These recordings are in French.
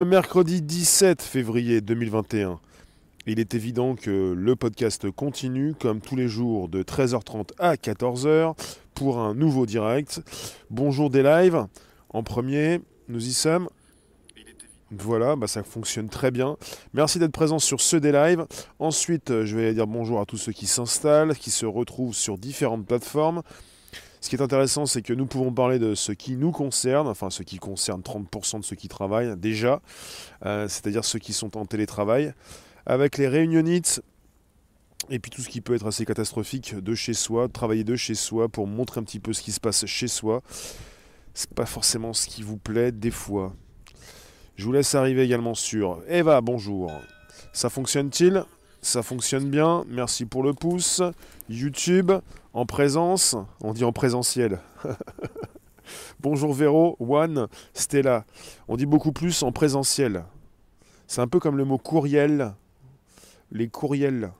Le mercredi 17 février 2021. Il est évident que le podcast continue comme tous les jours de 13h30 à 14h pour un nouveau direct. Bonjour des lives. En premier, nous y sommes. Voilà, bah ça fonctionne très bien. Merci d'être présent sur ce des lives. Ensuite, je vais dire bonjour à tous ceux qui s'installent, qui se retrouvent sur différentes plateformes. Ce qui est intéressant, c'est que nous pouvons parler de ce qui nous concerne, enfin ce qui concerne 30% de ceux qui travaillent déjà, euh, c'est-à-dire ceux qui sont en télétravail, avec les réunionites et puis tout ce qui peut être assez catastrophique de chez soi, travailler de chez soi pour montrer un petit peu ce qui se passe chez soi. C'est pas forcément ce qui vous plaît des fois. Je vous laisse arriver également sur Eva, bonjour. Ça fonctionne-t-il? Ça fonctionne bien, merci pour le pouce. YouTube, en présence, on dit en présentiel. bonjour Véro, One, Stella. On dit beaucoup plus en présentiel. C'est un peu comme le mot courriel. Les courriels.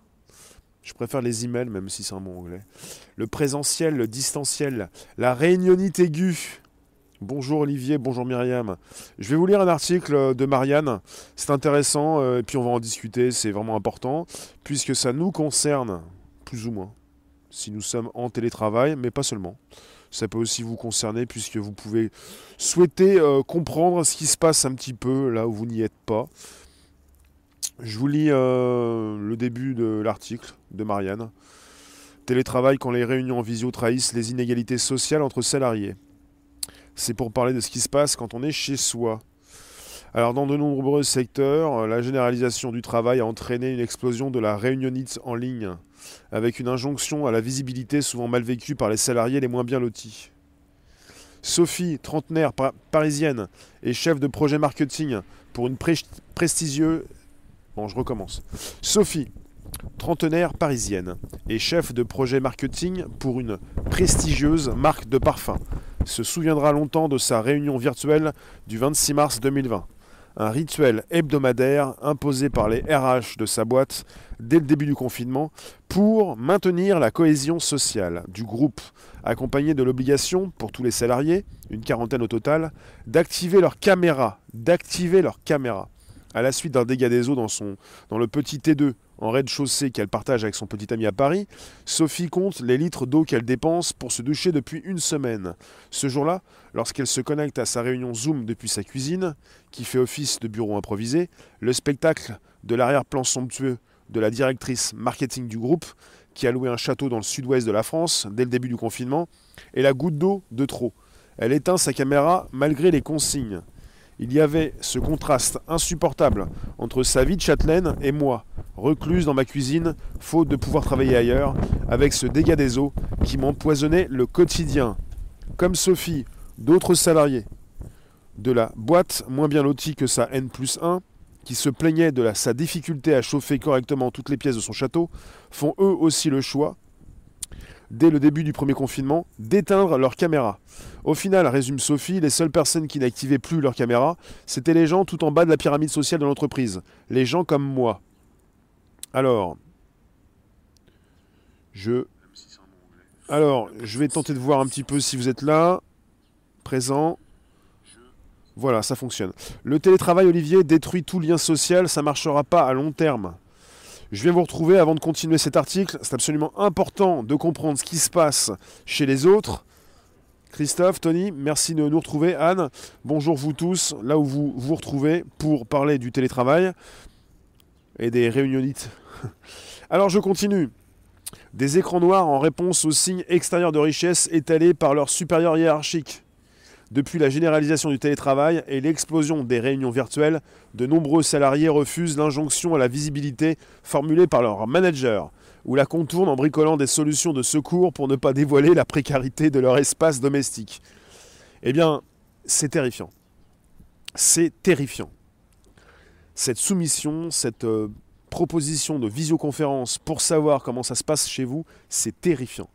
Je préfère les emails, même si c'est un mot anglais. Le présentiel, le distanciel, la réunionite aiguë. Bonjour Olivier, bonjour Myriam. Je vais vous lire un article de Marianne. C'est intéressant, euh, et puis on va en discuter, c'est vraiment important, puisque ça nous concerne, plus ou moins, si nous sommes en télétravail, mais pas seulement. Ça peut aussi vous concerner, puisque vous pouvez souhaiter euh, comprendre ce qui se passe un petit peu là où vous n'y êtes pas. Je vous lis euh, le début de l'article de Marianne. Télétravail quand les réunions en visio trahissent les inégalités sociales entre salariés c'est pour parler de ce qui se passe quand on est chez soi. Alors dans de nombreux secteurs, la généralisation du travail a entraîné une explosion de la réunionite en ligne, avec une injonction à la visibilité souvent mal vécue par les salariés les moins bien lotis. Sophie, trentenaire parisienne et chef de projet marketing pour une prestigieuse... Bon, je recommence. Sophie, trentenaire parisienne et chef de projet marketing pour une prestigieuse marque de parfum se souviendra longtemps de sa réunion virtuelle du 26 mars 2020. Un rituel hebdomadaire imposé par les RH de sa boîte dès le début du confinement pour maintenir la cohésion sociale du groupe, accompagné de l'obligation pour tous les salariés, une quarantaine au total, d'activer leur caméra, d'activer leur caméra à la suite d'un dégât des eaux dans, son, dans le petit T2 en rez-de-chaussée qu'elle partage avec son petit ami à Paris, Sophie compte les litres d'eau qu'elle dépense pour se doucher depuis une semaine. Ce jour-là, lorsqu'elle se connecte à sa réunion Zoom depuis sa cuisine, qui fait office de bureau improvisé, le spectacle de l'arrière-plan somptueux de la directrice marketing du groupe, qui a loué un château dans le sud-ouest de la France dès le début du confinement, est la goutte d'eau de trop. Elle éteint sa caméra malgré les consignes. Il y avait ce contraste insupportable entre sa vie de châtelaine et moi, recluse dans ma cuisine, faute de pouvoir travailler ailleurs, avec ce dégât des eaux qui m'empoisonnait le quotidien. Comme Sophie, d'autres salariés de la boîte, moins bien lotie que sa N plus 1, qui se plaignaient de sa difficulté à chauffer correctement toutes les pièces de son château, font eux aussi le choix, dès le début du premier confinement, d'éteindre leur caméra. Au final, résume Sophie, les seules personnes qui n'activaient plus leur caméra, c'était les gens tout en bas de la pyramide sociale de l'entreprise. Les gens comme moi. Alors, je... Alors, je vais tenter de voir un petit peu si vous êtes là, présent. Voilà, ça fonctionne. Le télétravail, Olivier, détruit tout lien social, ça marchera pas à long terme. Je viens vous retrouver avant de continuer cet article. C'est absolument important de comprendre ce qui se passe chez les autres. Christophe, Tony, merci de nous retrouver. Anne, bonjour vous tous, là où vous vous retrouvez pour parler du télétravail et des réunionites. Alors je continue. Des écrans noirs en réponse aux signes extérieurs de richesse étalés par leurs supérieurs hiérarchiques. Depuis la généralisation du télétravail et l'explosion des réunions virtuelles, de nombreux salariés refusent l'injonction à la visibilité formulée par leur manager ou la contournent en bricolant des solutions de secours pour ne pas dévoiler la précarité de leur espace domestique. Eh bien, c'est terrifiant. C'est terrifiant. Cette soumission, cette euh, proposition de visioconférence pour savoir comment ça se passe chez vous, c'est terrifiant.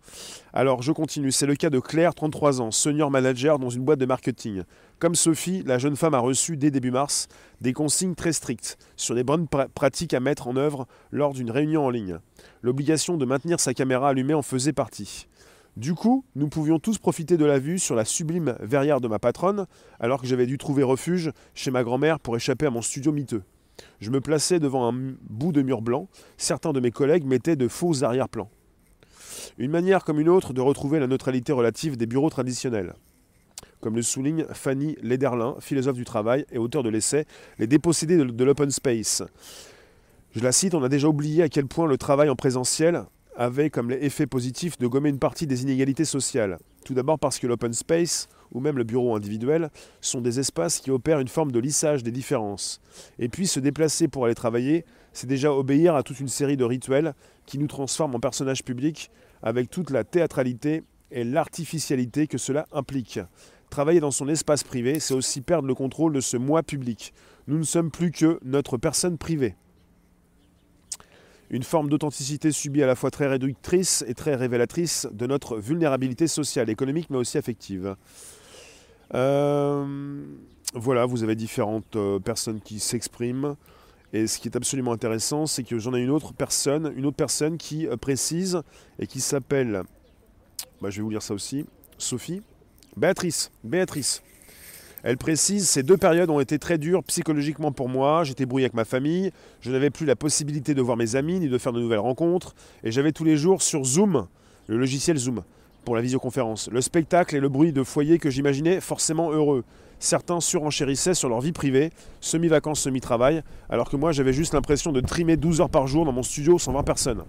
Alors je continue, c'est le cas de Claire, 33 ans, senior manager dans une boîte de marketing. Comme Sophie, la jeune femme a reçu dès début mars des consignes très strictes sur les bonnes pratiques à mettre en œuvre lors d'une réunion en ligne. L'obligation de maintenir sa caméra allumée en faisait partie. Du coup, nous pouvions tous profiter de la vue sur la sublime verrière de ma patronne, alors que j'avais dû trouver refuge chez ma grand-mère pour échapper à mon studio miteux. Je me plaçais devant un bout de mur blanc, certains de mes collègues mettaient de faux arrière-plans. Une manière comme une autre de retrouver la neutralité relative des bureaux traditionnels. Comme le souligne Fanny Lederlin, philosophe du travail et auteur de l'essai Les dépossédés de l'open space. Je la cite, on a déjà oublié à quel point le travail en présentiel avait comme effet positif de gommer une partie des inégalités sociales. Tout d'abord parce que l'open space, ou même le bureau individuel, sont des espaces qui opèrent une forme de lissage des différences. Et puis se déplacer pour aller travailler, c'est déjà obéir à toute une série de rituels qui nous transforment en personnages publics avec toute la théâtralité et l'artificialité que cela implique. Travailler dans son espace privé, c'est aussi perdre le contrôle de ce moi public. Nous ne sommes plus que notre personne privée une forme d'authenticité subie à la fois très réductrice et très révélatrice de notre vulnérabilité sociale, économique, mais aussi affective. Euh, voilà, vous avez différentes euh, personnes qui s'expriment. Et ce qui est absolument intéressant, c'est que j'en ai une autre personne, une autre personne qui euh, précise et qui s'appelle, bah, je vais vous lire ça aussi, Sophie, Béatrice, Béatrice. Elle précise Ces deux périodes ont été très dures psychologiquement pour moi. J'étais brouillé avec ma famille, je n'avais plus la possibilité de voir mes amis ni de faire de nouvelles rencontres. Et j'avais tous les jours sur Zoom, le logiciel Zoom, pour la visioconférence, le spectacle et le bruit de foyer que j'imaginais forcément heureux. Certains surenchérissaient sur leur vie privée, semi-vacances, semi-travail, alors que moi j'avais juste l'impression de trimer 12 heures par jour dans mon studio sans voir personne.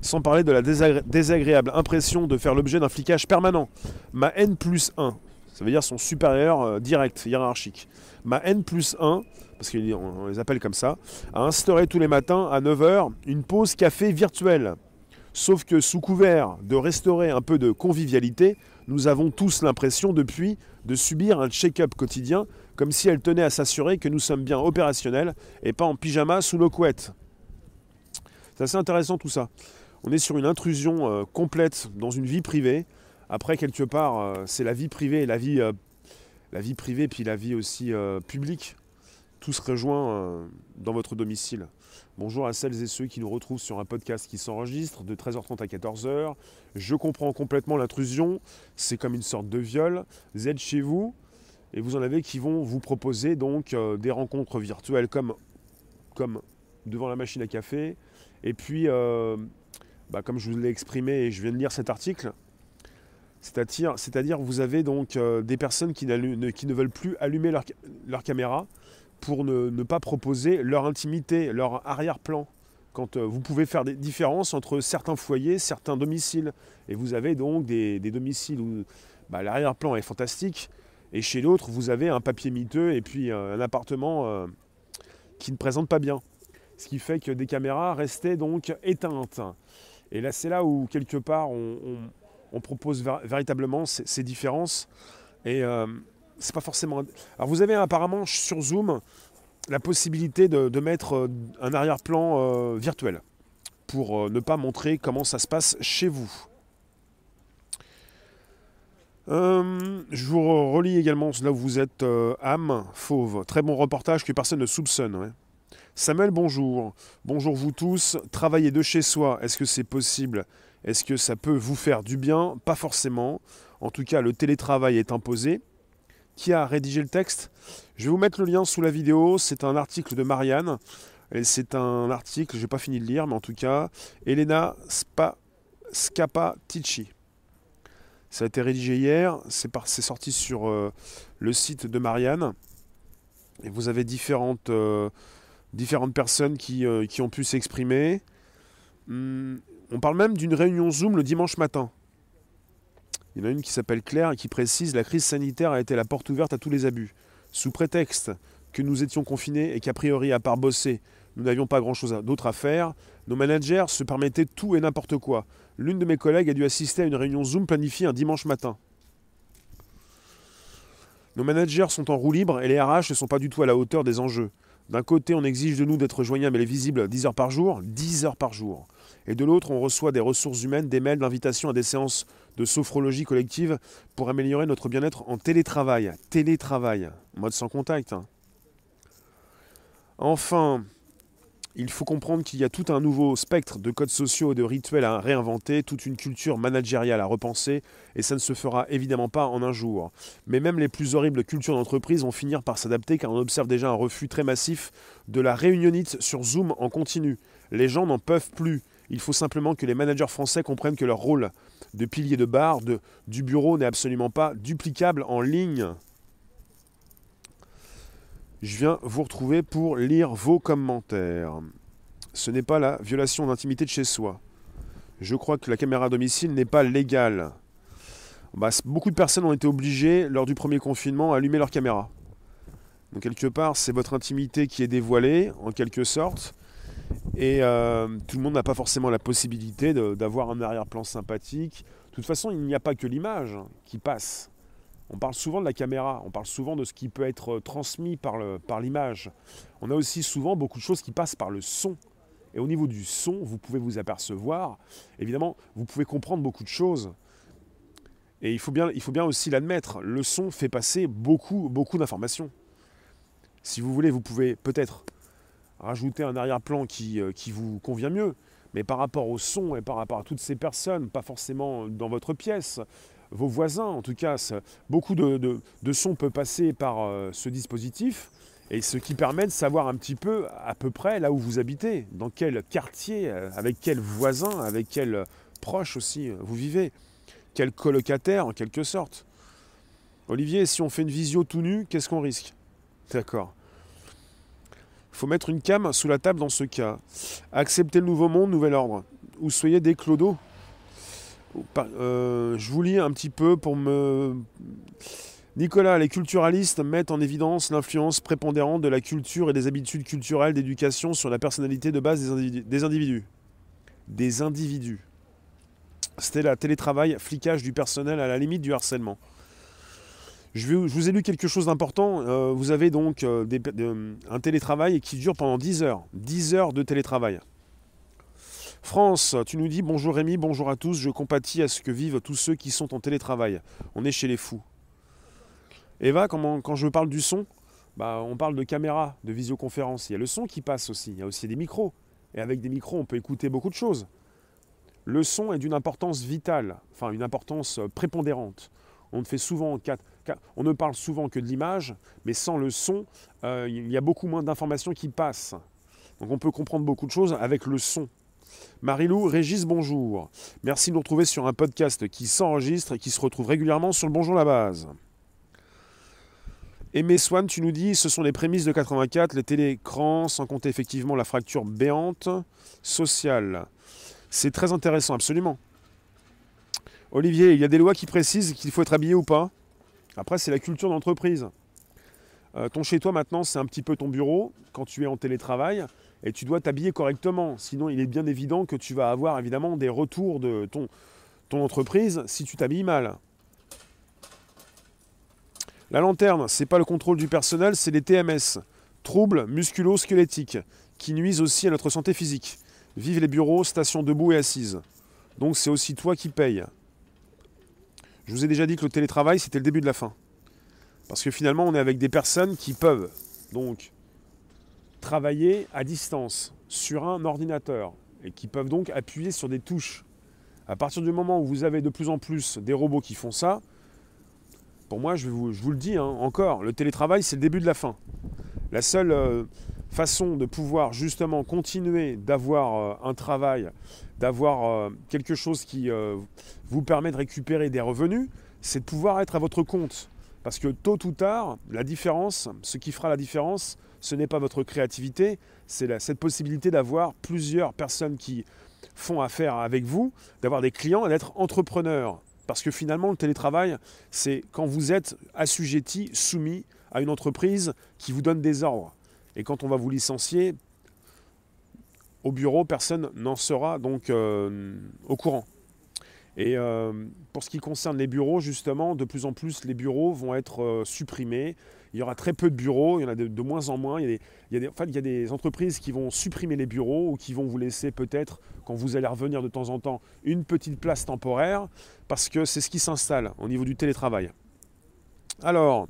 Sans parler de la désagréable impression de faire l'objet d'un flicage permanent. Ma N plus 1, ça veut dire son supérieur euh, direct, hiérarchique. Ma N plus 1, parce qu'on les appelle comme ça, a instauré tous les matins à 9h une pause café virtuelle. Sauf que sous couvert de restaurer un peu de convivialité, nous avons tous l'impression depuis de subir un check-up quotidien, comme si elle tenait à s'assurer que nous sommes bien opérationnels et pas en pyjama sous nos couettes. C'est assez intéressant tout ça. On est sur une intrusion euh, complète dans une vie privée après, quelque part, euh, c'est la vie privée, la vie, euh, la vie privée, puis la vie aussi publique. Tout se rejoint dans votre domicile. Bonjour à celles et ceux qui nous retrouvent sur un podcast qui s'enregistre de 13h30 à 14h. Je comprends complètement l'intrusion. C'est comme une sorte de viol. Vous êtes chez vous et vous en avez qui vont vous proposer donc des rencontres virtuelles comme, devant la machine à café. Et puis, bah, comme je vous l'ai exprimé et je viens de lire cet article, c'est-à-dire, vous avez donc euh, des personnes qui, ne veulent plus allumer leur, caméra pour ne, pas proposer leur intimité, leur arrière-plan. Quand euh, vous pouvez faire des différences entre certains foyers, certains domiciles. Et vous avez donc des, domiciles où bah, l'arrière-plan est fantastique. Et chez l'autre, vous avez un papier miteux et puis euh, un appartement qui ne présente pas bien. Ce qui fait que des caméras restaient donc éteintes. Et là, c'est là où, quelque part, on on propose véritablement ces, différences. Et euh, c'est pas forcément. Alors vous avez apparemment sur Zoom la possibilité de, mettre euh, un arrière-plan euh, virtuel pour ne pas montrer comment ça se passe chez vous. je vous relis également là où vous êtes, âme fauve. Très bon reportage que personne ne soupçonne. Samuel, bonjour. Bonjour vous tous. Travailler de chez soi, est-ce que c'est possible? Est-ce que ça peut vous faire du bien? Pas forcément. En tout cas, le télétravail est imposé. Qui a rédigé le texte Je vais vous mettre le lien sous la vidéo. C'est un article de Marianne. Et c'est un article, je n'ai pas fini de lire, mais en tout cas, Elena Spa, Scapatici. Ça a été rédigé hier, c'est, sorti sur euh, le site de Marianne. Et vous avez différentes, euh, personnes qui, euh, qui, ont pu s'exprimer. Hum, on parle même d'une réunion Zoom le dimanche matin. Il y en a une qui s'appelle Claire et qui précise La crise sanitaire a été la porte ouverte à tous les abus. Sous prétexte que nous étions confinés et qu'a priori, à part bosser, nous n'avions pas grand-chose d'autre à faire, nos managers se permettaient tout et n'importe quoi. L'une de mes collègues a dû assister à une réunion Zoom planifiée un dimanche matin. Nos managers sont en roue libre et les RH ne sont pas du tout à la hauteur des enjeux. D'un côté, on exige de nous d'être joignables et visibles 10 heures par jour, 10 heures par jour et de l'autre, on reçoit des ressources humaines, des mails d'invitation à des séances de sophrologie collective pour améliorer notre bien-être en télétravail. Télétravail, mode sans contact. Hein. Enfin, il faut comprendre qu'il y a tout un nouveau spectre de codes sociaux et de rituels à réinventer, toute une culture managériale à repenser, et ça ne se fera évidemment pas en un jour. Mais même les plus horribles cultures d'entreprise vont finir par s'adapter car on observe déjà un refus très massif de la réunionite sur Zoom en continu. Les gens n'en peuvent plus. Il faut simplement que les managers français comprennent que leur rôle de pilier de barre du bureau n'est absolument pas duplicable en ligne. Je viens vous retrouver pour lire vos commentaires. Ce n'est pas la violation d'intimité de chez soi. Je crois que la caméra à domicile n'est pas légale. Bah, beaucoup de personnes ont été obligées, lors du premier confinement, à allumer leur caméra. Donc quelque part, c'est votre intimité qui est dévoilée, en quelque sorte. Et euh, tout le monde n'a pas forcément la possibilité d'avoir un arrière-plan sympathique. De toute façon, il n'y a pas que l'image qui passe. On parle souvent de la caméra, on parle souvent de ce qui peut être transmis par l'image. On a aussi souvent beaucoup de choses qui passent par le son. Et au niveau du son, vous pouvez vous apercevoir, évidemment, vous pouvez comprendre beaucoup de choses. Et il faut bien, il faut bien aussi l'admettre, le son fait passer beaucoup, beaucoup d'informations. Si vous voulez, vous pouvez peut-être rajouter un arrière-plan qui, euh, qui vous convient mieux, mais par rapport au son et par rapport à toutes ces personnes, pas forcément dans votre pièce, vos voisins, en tout cas, beaucoup de, de, son peut passer par euh, ce dispositif, et ce qui permet de savoir un petit peu à peu près là où vous habitez, dans quel quartier, euh, avec quels voisins, avec quels proches aussi euh, vous vivez, quel colocataire en quelque sorte. Olivier, si on fait une visio tout nu, qu'est-ce qu'on risque? D'accord. Il faut mettre une cam sous la table dans ce cas. Accepter le nouveau monde, nouvel ordre. Ou soyez des clodos. Euh, je vous lis un petit peu pour me... Nicolas, les culturalistes mettent en évidence l'influence prépondérante de la culture et des habitudes culturelles d'éducation sur la personnalité de base des individus. Des individus. C'était la télétravail, flicage du personnel à la limite du harcèlement. Je, vous ai lu quelque chose d'important. Euh, vous avez donc euh, un télétravail qui dure pendant 10 heures. 10 heures de télétravail. France, tu nous dis bonjour Rémi, bonjour à tous, je compatis à ce que vivent tous ceux qui sont en télétravail. On est chez les fous. Eva, quand je parle du son, bah, on parle de caméra, de visioconférence. Il y a le son qui passe aussi, il y a aussi des micros. Et avec des micros, on peut écouter beaucoup de choses. Le son est d'une importance vitale, enfin une importance euh, prépondérante. On ne, fait souvent, on ne parle souvent que de l'image, mais sans le son, euh, il y a beaucoup moins d'informations qui passent. Donc on peut comprendre beaucoup de choses avec le son. Marilou, Régis, bonjour. Merci de nous retrouver sur un podcast qui s'enregistre et qui se retrouve régulièrement sur le Bonjour la base. Aimé Swan, tu nous dis, ce sont les prémices de 84, les télécrans, sans compter effectivement la fracture béante sociale. C'est très intéressant, absolument. Olivier, il y a des lois qui précisent qu'il faut être habillé ou pas. Après, c'est la culture d'entreprise. Euh, ton chez toi maintenant, c'est un petit peu ton bureau quand tu es en télétravail et tu dois t'habiller correctement. Sinon, il est bien évident que tu vas avoir évidemment des retours de ton, ton entreprise si tu t'habilles mal. La lanterne, c'est pas le contrôle du personnel, c'est les TMS, troubles musculo-squelettiques, qui nuisent aussi à notre santé physique. Vive les bureaux, stations debout et assises. Donc c'est aussi toi qui payes. Je vous ai déjà dit que le télétravail, c'était le début de la fin. Parce que finalement, on est avec des personnes qui peuvent donc travailler à distance sur un ordinateur et qui peuvent donc appuyer sur des touches. À partir du moment où vous avez de plus en plus des robots qui font ça, pour moi, je, vous, le dis hein, encore, le télétravail, c'est le début de la fin. La seule euh, façon de pouvoir justement continuer d'avoir euh, un travail, d'avoir euh, quelque chose qui vous permet de récupérer des revenus, c'est de pouvoir être à votre compte. Parce que tôt ou tard, la différence, ce qui fera la différence, ce n'est pas votre créativité, c'est cette possibilité d'avoir plusieurs personnes qui font affaire avec vous, d'avoir des clients d'être entrepreneur. Parce que finalement, le télétravail, c'est quand vous êtes assujetti, soumis à une entreprise qui vous donne des ordres. Et quand on va vous licencier, au bureau, personne n'en sera donc euh, au courant. Et euh, pour ce qui concerne les bureaux, justement, de plus en plus, les bureaux vont être euh, supprimés. Il y aura très peu de bureaux, il y en a de, moins en moins. Des, il y a des entreprises qui vont supprimer les bureaux ou qui vont vous laisser peut-être, quand vous allez revenir de temps en temps, une petite place temporaire, parce que c'est ce qui s'installe au niveau du télétravail. Alors,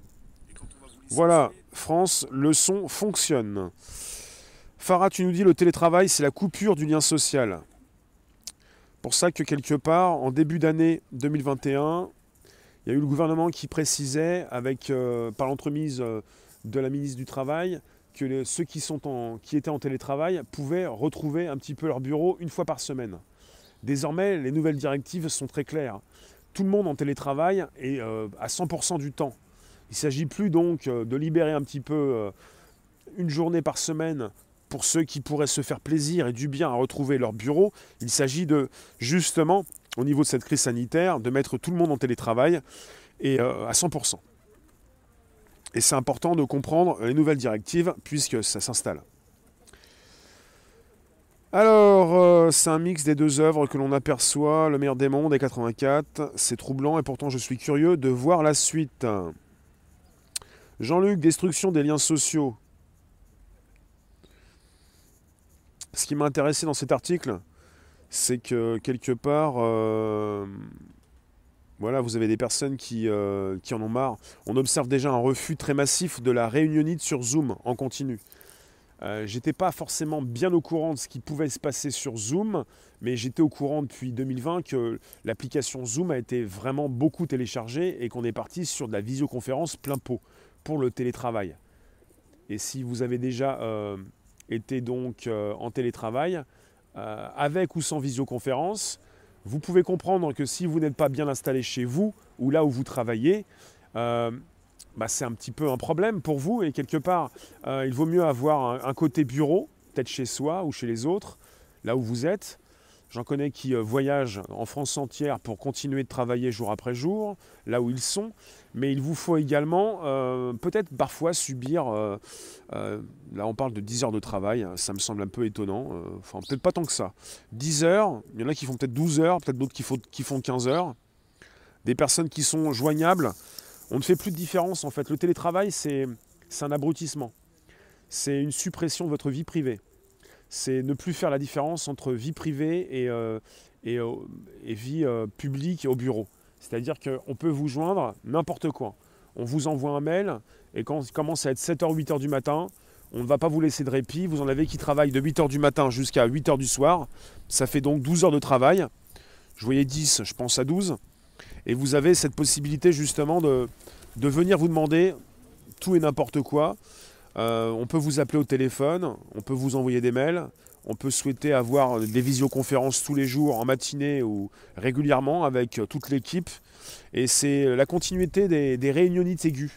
voilà, France, le son fonctionne. Farah, tu nous dis le télétravail, c'est la coupure du lien social. Pour ça que quelque part, en début d'année 2021, il y a eu le gouvernement qui précisait, avec, euh, par l'entremise euh, de la ministre du Travail, que ceux qui étaient en télétravail pouvaient retrouver un petit peu leur bureau une fois par semaine. Désormais, les nouvelles directives sont très claires. Tout le monde en télétravail est euh, à 100% du temps. Il ne s'agit plus donc de libérer un petit peu une journée par semaine pour ceux qui pourraient se faire plaisir et du bien à retrouver leur bureau. Il s'agit de justement au niveau de cette crise sanitaire, de mettre tout le monde en télétravail et euh, à 100%. Et c'est important de comprendre les nouvelles directives puisque ça s'installe. Alors, euh, c'est un mix des deux œuvres que l'on aperçoit, Le meilleur des mondes et 84. C'est troublant et pourtant je suis curieux de voir la suite. Jean-Luc, destruction des liens sociaux. Ce qui m'a intéressé dans cet article, c'est que quelque part, euh, voilà, vous avez des personnes qui, euh, qui, en ont marre. On observe déjà un refus très massif de la réunionite sur Zoom en continu. Euh, j'étais pas forcément bien au courant de ce qui pouvait se passer sur Zoom, mais j'étais au courant depuis 2020 que l'application Zoom a été vraiment beaucoup téléchargée et qu'on est parti sur de la visioconférence plein pot pour le télétravail. Et si vous avez déjà été donc en télétravail, euh, avec ou sans visioconférence, vous pouvez comprendre que si vous n'êtes pas bien installé chez vous ou là où vous travaillez, euh, bah, c'est un petit peu un problème pour vous. Et quelque part, euh, il vaut mieux avoir un côté bureau, peut-être chez soi ou chez les autres, là où vous êtes, J'en connais qui euh, voyagent en France entière pour continuer de travailler jour après jour, là où ils sont. Mais il vous faut également euh, peut-être parfois subir, euh, là on parle de 10 heures de travail, ça me semble un peu étonnant, enfin peut-être pas tant que ça. 10 heures, il y en a qui font peut-être 12 heures, peut-être d'autres qui qui font 15 heures. Des personnes qui sont joignables, on ne fait plus de différence en fait. Le télétravail, c'est un abrutissement. C'est une suppression de votre vie privée c'est ne plus faire la différence entre vie privée et, euh, euh, vie euh, publique au bureau. C'est-à-dire qu'on peut vous joindre n'importe quoi. On vous envoie un mail et quand il commence à être 7h, 8h du matin, on ne va pas vous laisser de répit. Vous en avez qui travaillent de 8h du matin jusqu'à 8h du soir. Ça fait donc 12 heures de travail. Je voyais 10, je pense à 12. Et vous avez cette possibilité justement de venir vous demander tout et n'importe quoi. Euh, on peut vous appeler au téléphone, on peut vous envoyer des mails, on peut souhaiter avoir des visioconférences tous les jours, en matinée ou régulièrement avec toute l'équipe. Et c'est la continuité des, des réunionites aiguës.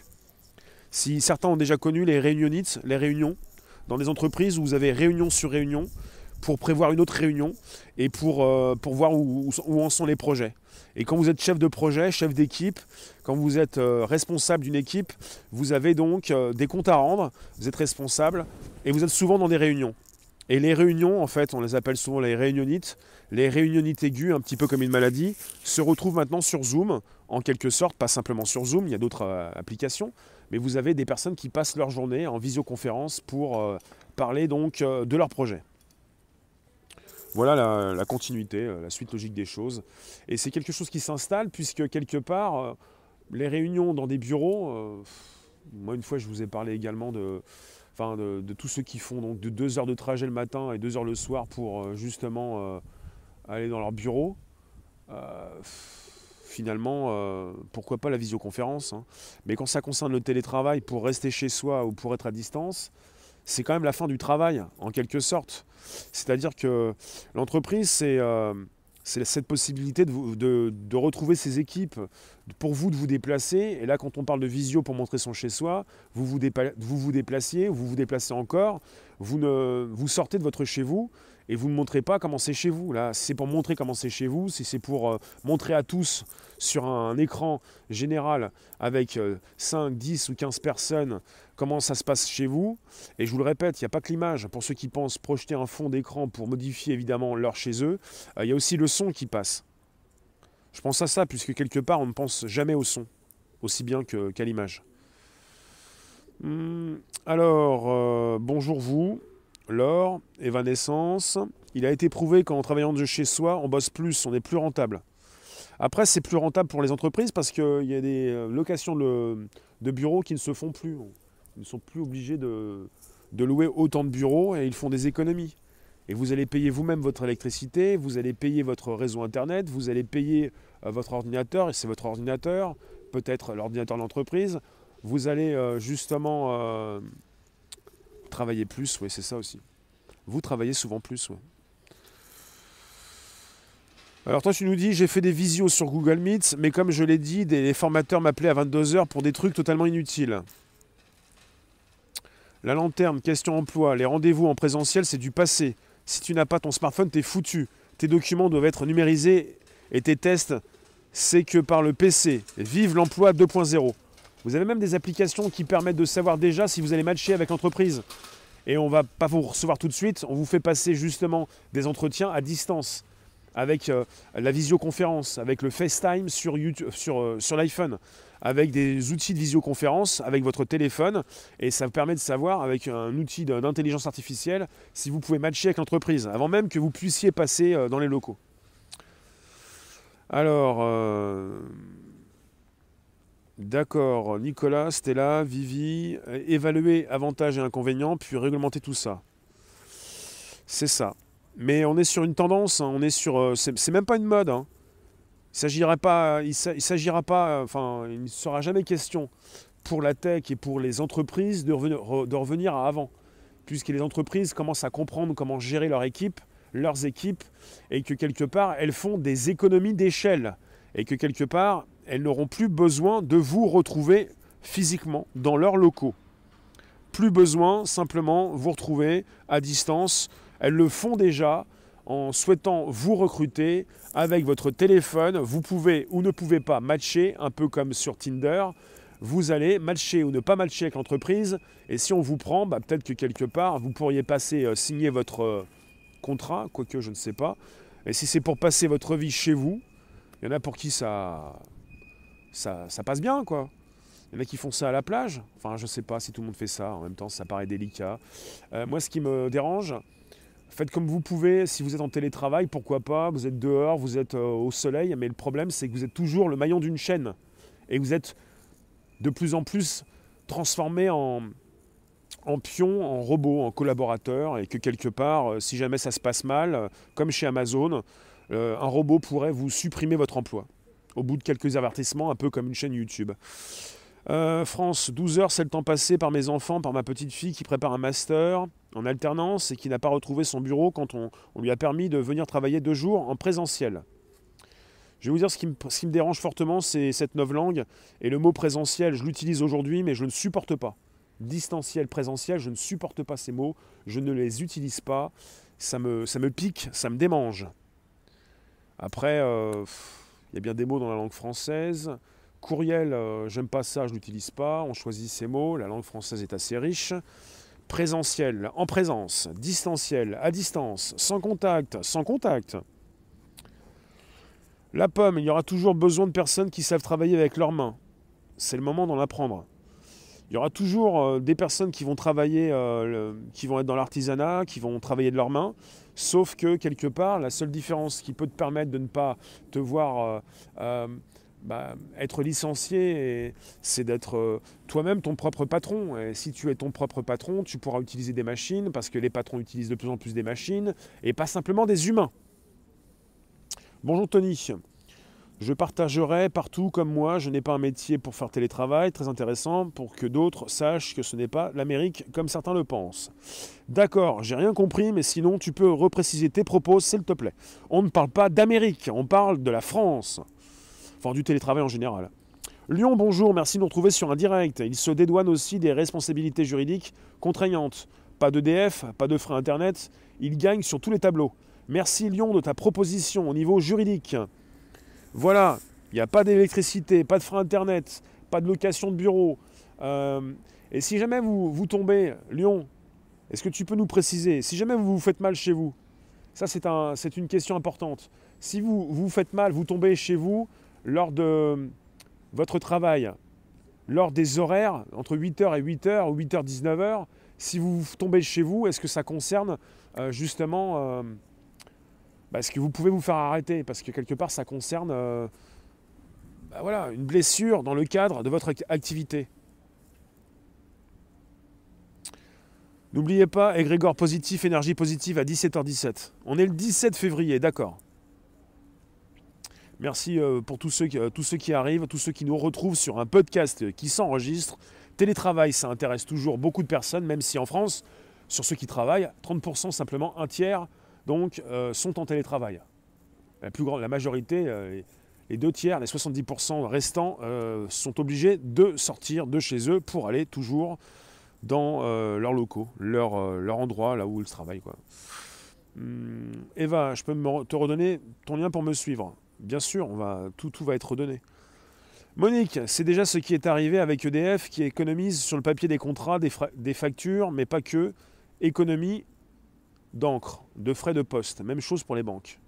Si certains ont déjà connu les réunionites, les réunions, dans des entreprises où vous avez réunion sur réunion, pour prévoir une autre réunion et pour, euh, voir où, en sont les projets. Et quand vous êtes chef de projet, chef d'équipe, quand vous êtes euh, responsable d'une équipe, vous avez donc euh, des comptes à rendre, vous êtes responsable et vous êtes souvent dans des réunions. Et les réunions, en fait, on les appelle souvent les réunionites, les réunionites aiguës, un petit peu comme une maladie, se retrouvent maintenant sur Zoom, en quelque sorte, pas simplement sur Zoom, il y a d'autres applications, mais vous avez des personnes qui passent leur journée en visioconférence pour parler donc de leur projet. Voilà la, continuité, euh, la suite logique des choses. Et c'est quelque chose qui s'installe puisque quelque part, euh, les réunions dans des bureaux, euh, moi une fois je vous ai parlé également de, enfin de, tous ceux qui font donc de deux heures de trajet le matin et deux heures le soir pour justement aller dans leur bureau. finalement, pourquoi pas la visioconférence hein. Mais quand ça concerne le télétravail, pour rester chez soi ou pour être à distance, c'est quand même la fin du travail, en quelque sorte. C'est-à-dire que l'entreprise, c'est euh, cette possibilité de, retrouver ses équipes, pour vous de vous déplacer. Et là, quand on parle de visio pour montrer son chez-soi, vous vous, vous vous déplaciez, vous vous déplacez encore, vous sortez de votre chez-vous et vous ne montrez pas comment c'est chez vous. Là, c'est pour montrer comment c'est chez vous, si c'est pour euh, montrer à tous sur un, écran général avec 5, euh, 10 ou 15 personnes comment ça se passe chez vous. Et je vous le répète, il n'y a pas que l'image. Pour ceux qui pensent projeter un fond d'écran pour modifier évidemment leur chez eux, euh, il y a aussi le son qui passe. Je pense à ça, puisque quelque part, on ne pense jamais au son, aussi bien qu'à l'image. Hmm, alors, bonjour vous. L'or, évanescence. Il a été prouvé qu'en travaillant de chez soi, on bosse plus, on est plus rentable. Après, c'est plus rentable pour les entreprises parce qu'il y a des euh, locations de, bureaux qui ne se font plus. Ils ne sont plus obligés de, louer autant de bureaux et ils font des économies. Et vous allez payer vous-même votre électricité, vous allez payer votre réseau Internet, vous allez payer euh, votre ordinateur, et c'est votre ordinateur, peut-être l'ordinateur de l'entreprise. Vous allez euh, justement euh, travailler plus, oui, c'est ça aussi. Vous travaillez souvent plus, oui. Alors toi tu nous dis j'ai fait des visios sur Google Meet, mais comme je l'ai dit, des, formateurs m'appelaient à 22h pour des trucs totalement inutiles. La lanterne, question emploi, les rendez-vous en présentiel, c'est du passé. Si tu n'as pas ton smartphone, t'es foutu. Tes documents doivent être numérisés et tes tests, c'est que par le PC. Vive l'emploi 2.0. Vous avez même des applications qui permettent de savoir déjà si vous allez matcher avec l'entreprise. Et on ne va pas vous recevoir tout de suite, on vous fait passer justement des entretiens à distance avec euh, la visioconférence, avec le FaceTime sur, sur, euh, sur l'iPhone, avec des outils de visioconférence, avec votre téléphone, et ça vous permet de savoir, avec un outil d'intelligence artificielle, si vous pouvez matcher avec l'entreprise, avant même que vous puissiez passer euh, dans les locaux. Alors, d'accord, Nicolas, Stella, Vivi, évaluer avantages et inconvénients, puis réglementer tout ça. C'est ça. Mais on est sur une tendance, hein, on est sur. Euh, c'est même pas une mode. Hein. Il s'agira pas, il s'agira pas, enfin, il ne sera jamais question pour la tech et pour les entreprises de revenir, de revenir à avant, puisque les entreprises commencent à comprendre comment gérer leur équipe, leurs équipes, et que quelque part elles font des économies d'échelle, et que quelque part elles n'auront plus besoin de vous retrouver physiquement dans leurs locaux. Plus besoin simplement vous retrouver à distance elles le font déjà en souhaitant vous recruter avec votre téléphone. Vous pouvez ou ne pouvez pas matcher, un peu comme sur Tinder. Vous allez matcher ou ne pas matcher avec l'entreprise. Et si on vous prend, bah, peut-être que quelque part, vous pourriez passer, euh, signer votre euh, contrat, quoique je ne sais pas. Et si c'est pour passer votre vie chez vous, il y en a pour qui ça, ça, passe bien, quoi. Il y en a qui font ça à la plage. Enfin, je sais pas si tout le monde fait ça. En même temps, ça paraît délicat. Euh, moi, ce qui me dérange, Faites comme vous pouvez, si vous êtes en télétravail, pourquoi pas, vous êtes dehors, vous êtes euh, au soleil, mais le problème c'est que vous êtes toujours le maillon d'une chaîne. Et vous êtes de plus en plus transformé en, pion, en robot, en collaborateur, et que quelque part, euh, si jamais ça se passe mal, comme chez Amazon, un robot pourrait vous supprimer votre emploi. Au bout de quelques avertissements, un peu comme une chaîne YouTube. France, 12 heures, c'est le temps passé par mes enfants, par ma petite fille qui prépare un master en alternance et qui n'a pas retrouvé son bureau quand on, lui a permis de venir travailler deux jours en présentiel. Je vais vous dire ce qui me, dérange fortement, c'est cette langue Et le mot présentiel, je l'utilise aujourd'hui, mais je ne supporte pas. Distanciel, présentiel, je ne supporte pas ces mots. Je ne les utilise pas. Ça me, ça me pique, ça me démange. Après, euh, il y a bien des mots dans la langue française. Courriel, euh, j'aime pas ça, je l'utilise pas. On choisit ces mots. La langue française est assez riche présentiel, en présence, distanciel, à distance, sans contact, sans contact. La pomme, il y aura toujours besoin de personnes qui savent travailler avec leurs mains. C'est le moment d'en apprendre. Il y aura toujours euh, des personnes qui vont travailler, euh, qui vont être dans l'artisanat, qui vont travailler de leurs mains. Sauf que quelque part, la seule différence qui peut te permettre de ne pas te voir euh, bah, être licencié, c'est d'être toi-même ton propre patron. Et si tu es ton propre patron, tu pourras utiliser des machines parce que les patrons utilisent de plus en plus des machines et pas simplement des humains. Bonjour Tony. Je partagerai partout comme moi, je n'ai pas un métier pour faire télétravail, très intéressant, pour que d'autres sachent que ce n'est pas l'Amérique comme certains le pensent. D'accord, j'ai rien compris, mais sinon tu peux repréciser tes propos, s'il te plaît. On ne parle pas d'Amérique, on parle de la France enfin du télétravail en général. Lyon, bonjour, merci de nous retrouver sur un direct. Il se dédouane aussi des responsabilités juridiques contraignantes. Pas d'EDF, pas de frais Internet, il gagne sur tous les tableaux. Merci Lyon de ta proposition au niveau juridique. Voilà, il n'y a pas d'électricité, pas de frais Internet, pas de location de bureau. Euh, et si jamais vous, tombez, Lyon, est-ce que tu peux nous préciser, si jamais vous vous faites mal chez vous, ça c'est un, une question importante. Si vous vous faites mal, vous tombez chez vous, lors de votre travail, lors des horaires, entre 8h et 8h ou 8h, 19h, si vous tombez chez vous, est-ce que ça concerne euh, justement euh, bah, ce que vous pouvez vous faire arrêter Parce que quelque part, ça concerne euh, bah, voilà, une blessure dans le cadre de votre activité. N'oubliez pas, égrégore positif, énergie positive à 17h17. On est le 17 février, d'accord. Merci euh, pour tous ceux, tous ceux qui arrivent, tous ceux qui nous retrouvent sur un podcast qui s'enregistre. Télétravail, ça intéresse toujours beaucoup de personnes, même si en France, sur ceux qui travaillent, 30% simplement, un tiers, donc, euh, sont en télétravail. La, majorité, euh, les deux tiers, les 70% restants, sont obligés de sortir de chez eux pour aller toujours dans leurs locaux, leur, leur endroit, là où ils travaillent. Quoi. Hum, Eva, je peux te redonner ton lien pour me suivre? Bien sûr, tout, tout va être redonné. Monique, c'est déjà ce qui est arrivé avec EDF qui économise sur le papier des contrats, des, factures, mais pas que. Économie d'encre, de frais de poste. Même chose pour les banques.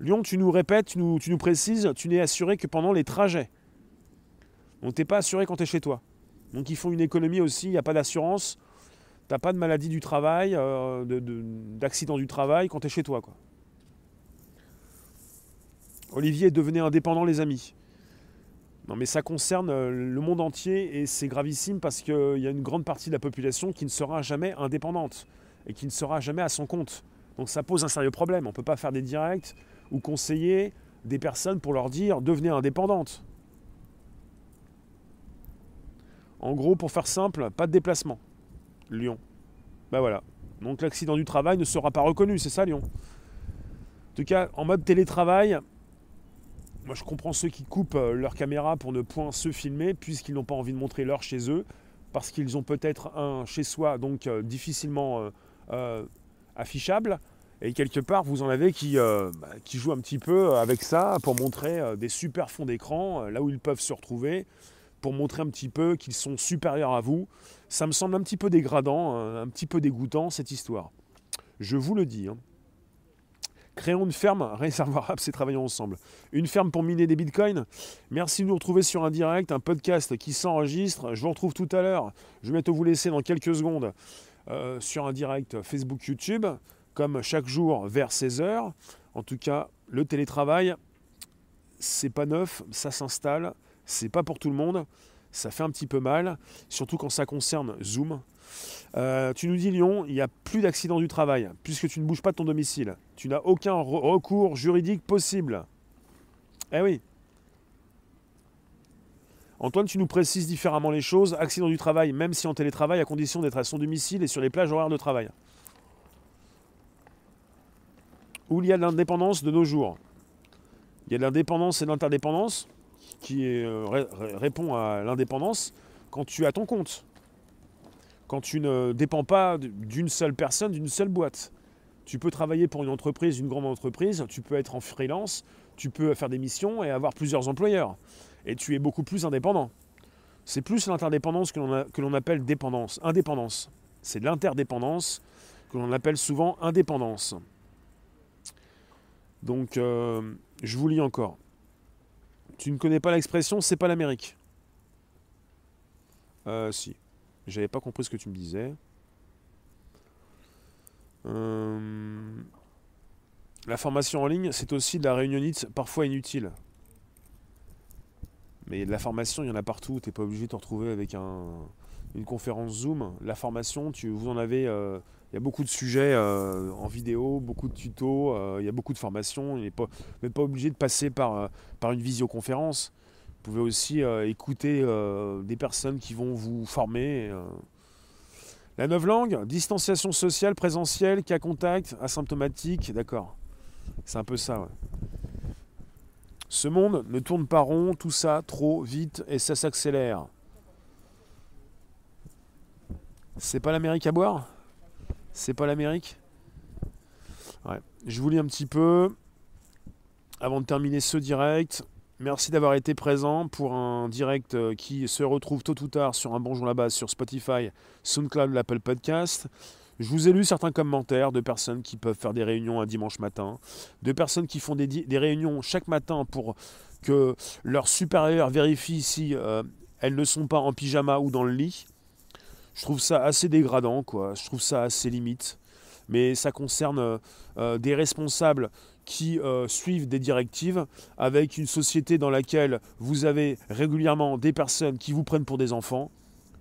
Lyon, tu nous répètes, tu nous, précises, tu n'es assuré que pendant les trajets. Donc tu n'es pas assuré quand tu es chez toi. Donc ils font une économie aussi, il n'y a pas d'assurance, tu n'as pas de maladie du travail, euh, d'accident du travail quand tu es chez toi. Quoi. Olivier, devenez indépendant les amis. Non mais ça concerne euh, le monde entier et c'est gravissime parce qu'il y a une grande partie de la population qui ne sera jamais indépendante et qui ne sera jamais à son compte. Donc ça pose un sérieux problème. On ne peut pas faire des directs ou conseiller des personnes pour leur dire devenez indépendante. En gros, pour faire simple, pas de déplacement. Lyon. Ben voilà. Donc l'accident du travail ne sera pas reconnu, c'est ça Lyon? En tout cas, en mode télétravail, moi, je comprends ceux qui coupent euh, leur caméra pour ne point se filmer, puisqu'ils n'ont pas envie de montrer leur chez eux, parce qu'ils ont peut-être un chez soi, donc euh, difficilement euh, affichable. Et quelque part, vous en avez qui, bah, qui jouent un petit peu avec ça pour montrer des super fonds d'écran, là où ils peuvent se retrouver, pour montrer un petit peu qu'ils sont supérieurs à vous. Ça me semble un petit peu dégradant, un petit peu dégoûtant, cette histoire. Je vous le dis. Hein. Créons une ferme, réservoir apps et travaillons ensemble. Une ferme pour miner des bitcoins. Merci de nous retrouver sur un direct, un podcast qui s'enregistre. Je vous retrouve tout à l'heure. Je vais bientôt vous laisser dans quelques secondes euh, sur un direct Facebook, YouTube, comme chaque jour vers 16h. En tout cas, le télétravail, c'est pas neuf, ça s'installe. C'est pas pour tout le monde. Ça fait un petit peu mal, surtout quand ça concerne Zoom. Euh, tu nous dis Lyon, il n'y a plus d'accident du travail, puisque tu ne bouges pas de ton domicile. Tu n'as aucun recours juridique possible. Eh oui. Antoine, tu nous précises différemment les choses. Accident du travail, même si en télétravail, à condition d'être à son domicile et sur les plages horaires de travail. Où il y a de l'indépendance de nos jours? Il y a de l'indépendance et de l'interdépendance qui euh, répond à l'indépendance quand tu as ton compte quand tu ne dépends pas d'une seule personne, d'une seule boîte. Tu peux travailler pour une entreprise, une grande entreprise, tu peux être en freelance, tu peux faire des missions et avoir plusieurs employeurs. Et tu es beaucoup plus indépendant. C'est plus l'interdépendance que l'on appelle dépendance, indépendance. C'est l'interdépendance que l'on appelle souvent indépendance. Donc, euh, je vous lis encore. Tu ne connais pas l'expression, c'est pas l'Amérique. Euh, si. J'avais pas compris ce que tu me disais. Euh, la formation en ligne, c'est aussi de la réunionnite parfois inutile. Mais de la formation, il y en a partout. Tu n'es pas obligé de te retrouver avec une conférence Zoom. La formation, vous en avez. Euh, il y a beaucoup de sujets euh, en vidéo, beaucoup de tutos, il y a beaucoup de formations. Vous n'êtes pas, obligé de passer par, une visioconférence. Vous pouvez aussi euh, écouter euh, des personnes qui vont vous former. Euh. La neuve langue, distanciation sociale, présentielle, cas contact, asymptomatique, d'accord. C'est un peu ça, Ce monde ne tourne pas rond, tout ça trop vite et ça s'accélère. C'est pas l'Amérique à boire? C'est pas l'Amérique? Je vous lis un petit peu avant de terminer ce direct. Merci d'avoir été présent pour un direct euh, qui se retrouve tôt ou tard sur un bonjour la base sur Spotify, SoundCloud, l'Apple Podcast. Je vous ai lu certains commentaires de personnes qui peuvent faire des réunions un dimanche matin, de personnes qui font des, réunions chaque matin pour que leurs supérieurs vérifient si euh, elles ne sont pas en pyjama ou dans le lit. Je trouve ça assez dégradant, quoi. Je trouve ça assez limite. Mais ça concerne euh, des responsables qui euh, suivent des directives, avec une société dans laquelle vous avez régulièrement des personnes qui vous prennent pour des enfants.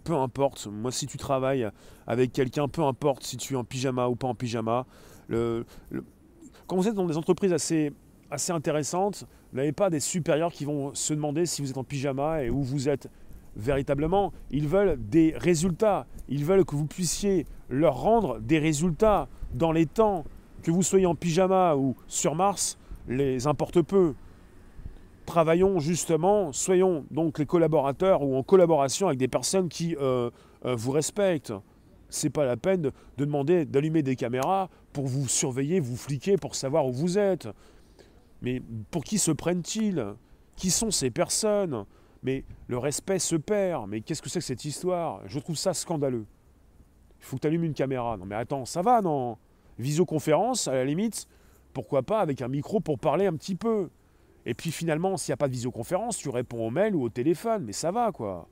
Peu importe. Moi, si tu travailles avec quelqu'un, peu importe si tu es en pyjama ou pas en pyjama. Quand vous êtes dans des entreprises assez, assez intéressantes, vous n'avez pas des supérieurs qui vont se demander si vous êtes en pyjama et où vous êtes véritablement. Ils veulent des résultats. Ils veulent que vous puissiez leur rendre des résultats dans les temps. Que vous soyez en pyjama ou sur Mars, les importe peu travaillons justement, soyons donc les collaborateurs ou en collaboration avec des personnes qui euh, euh, vous respectent. C'est pas la peine de, demander d'allumer des caméras pour vous surveiller, vous fliquer, pour savoir où vous êtes. Mais pour qui se prennent-ils? Qui sont ces personnes? Mais le respect se perd. Mais qu'est-ce que c'est que cette histoire? Je trouve ça scandaleux. Il faut que tu allumes une caméra. Non mais attends, ça va, non? Visioconférence, à la limite, pourquoi pas avec un micro pour parler un petit peu? Et puis finalement, s'il n'y a pas de visioconférence, tu réponds au mail ou au téléphone, mais ça va quoi.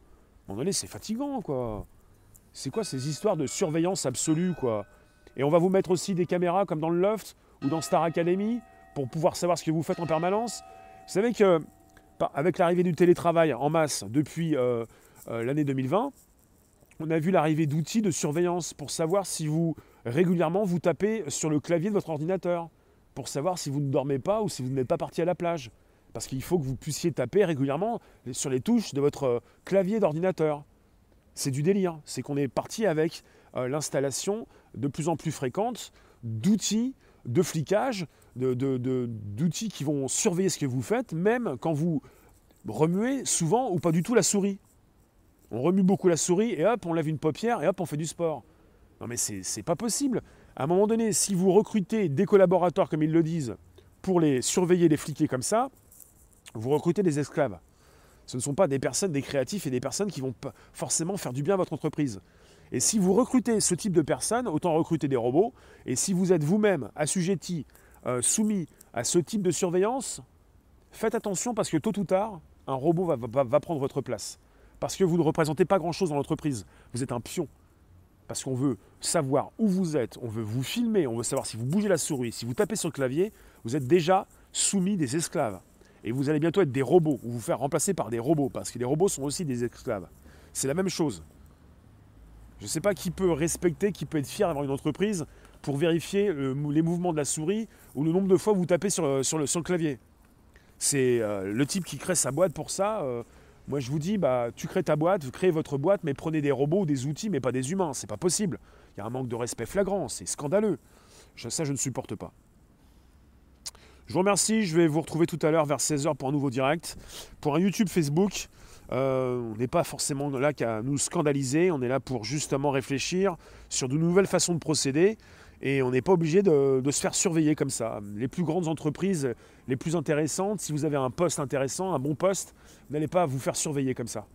À un moment c'est fatigant quoi. C'est quoi ces histoires de surveillance absolue quoi? Et on va vous mettre aussi des caméras comme dans le loft ou dans Star Academy pour pouvoir savoir ce que vous faites en permanence. Vous savez que avec l'arrivée du télétravail en masse depuis euh, euh, l'année 2020, on a vu l'arrivée d'outils de surveillance pour savoir si vous régulièrement vous tapez sur le clavier de votre ordinateur pour savoir si vous ne dormez pas ou si vous n'êtes pas parti à la plage. Parce qu'il faut que vous puissiez taper régulièrement sur les touches de votre euh, clavier d'ordinateur. C'est du délire. C'est qu'on est parti avec euh, l'installation de plus en plus fréquente d'outils de flicage, d'outils qui vont surveiller ce que vous faites, même quand vous remuez souvent ou pas du tout la souris. On remue beaucoup la souris et hop, on lève une paupière et hop, on fait du sport. Non mais c'est pas possible. À un moment donné, si vous recrutez des collaborateurs, comme ils le disent, pour les surveiller, les fliquer comme ça, vous recrutez des esclaves. Ce ne sont pas des personnes, des créatifs et des personnes qui vont forcément faire du bien à votre entreprise. Et si vous recrutez ce type de personnes, autant recruter des robots. Et si vous êtes vous-même assujetti, euh, soumis à ce type de surveillance, faites attention parce que tôt ou tard, un robot va prendre votre place. Parce que vous ne représentez pas grand-chose dans l'entreprise. Vous êtes un pion parce qu'on veut savoir où vous êtes, on veut vous filmer, on veut savoir si vous bougez la souris, si vous tapez sur le clavier, vous êtes déjà soumis des esclaves. Et vous allez bientôt être des robots, ou vous faire remplacer par des robots, parce que les robots sont aussi des esclaves. C'est la même chose. Je ne sais pas qui peut respecter, qui peut être fier d'avoir une entreprise pour vérifier les mouvements de la souris ou le nombre de fois où vous tapez sur, le, clavier. C'est euh, le type qui crée sa boîte pour ça. Euh, moi, je vous dis, bah, tu crées ta boîte, vous créez votre boîte, mais prenez des robots ou des outils, mais pas des humains. C'est pas possible. Il y a un manque de respect flagrant. C'est scandaleux. ça, je ne supporte pas. Je vous remercie. Je vais vous retrouver tout à l'heure vers 16h pour un nouveau direct. Pour un YouTube Facebook, euh, on n'est pas forcément là qu'à nous scandaliser. On est là pour justement réfléchir sur de nouvelles façons de procéder. Et on n'est pas obligé de, se faire surveiller comme ça. Les plus grandes entreprises, les plus intéressantes, si vous avez un poste intéressant, un bon poste, n'allez pas vous faire surveiller comme ça.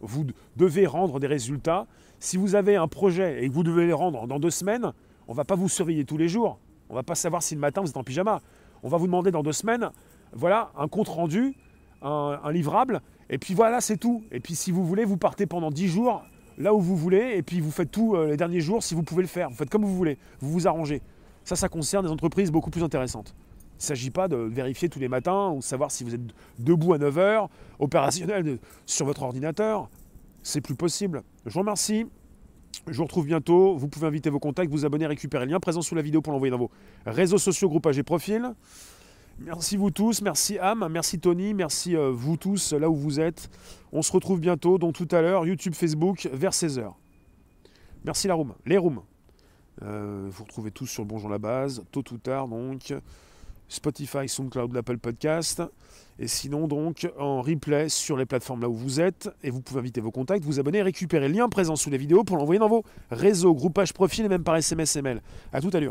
Vous devez rendre des résultats. Si vous avez un projet et que vous devez les rendre dans deux semaines, on ne va pas vous surveiller tous les jours. On ne va pas savoir si le matin vous êtes en pyjama. On va vous demander dans deux semaines, voilà, un compte rendu, un, un livrable, et puis voilà, c'est tout. Et puis si vous voulez, vous partez pendant dix jours là où vous voulez, et puis vous faites tout euh, les derniers jours si vous pouvez le faire. Vous faites comme vous voulez, vous vous arrangez. Ça, ça concerne des entreprises beaucoup plus intéressantes. Il ne s'agit pas de vérifier tous les matins ou savoir si vous êtes debout à 9h, opérationnel sur votre ordinateur. C'est plus possible. Je vous remercie. Je vous retrouve bientôt. Vous pouvez inviter vos contacts, vous abonner, récupérer le lien présent sous la vidéo pour l'envoyer dans vos réseaux sociaux, groupages et profils. Merci vous tous, merci Am, merci Tony, merci euh, vous tous là où vous êtes. On se retrouve bientôt, donc tout à l'heure, YouTube, Facebook, vers 16h. Merci la room, les rooms. Euh, vous retrouvez tous sur le Bonjour la base, tôt ou tard donc. Spotify, SoundCloud, l'Apple Podcast. Et sinon donc en replay sur les plateformes là où vous êtes. Et vous pouvez inviter vos contacts, vous abonner, récupérer le lien présent sous la vidéo pour l'envoyer dans vos réseaux, groupages, profils et même par SMS, ML. A tout à l'heure.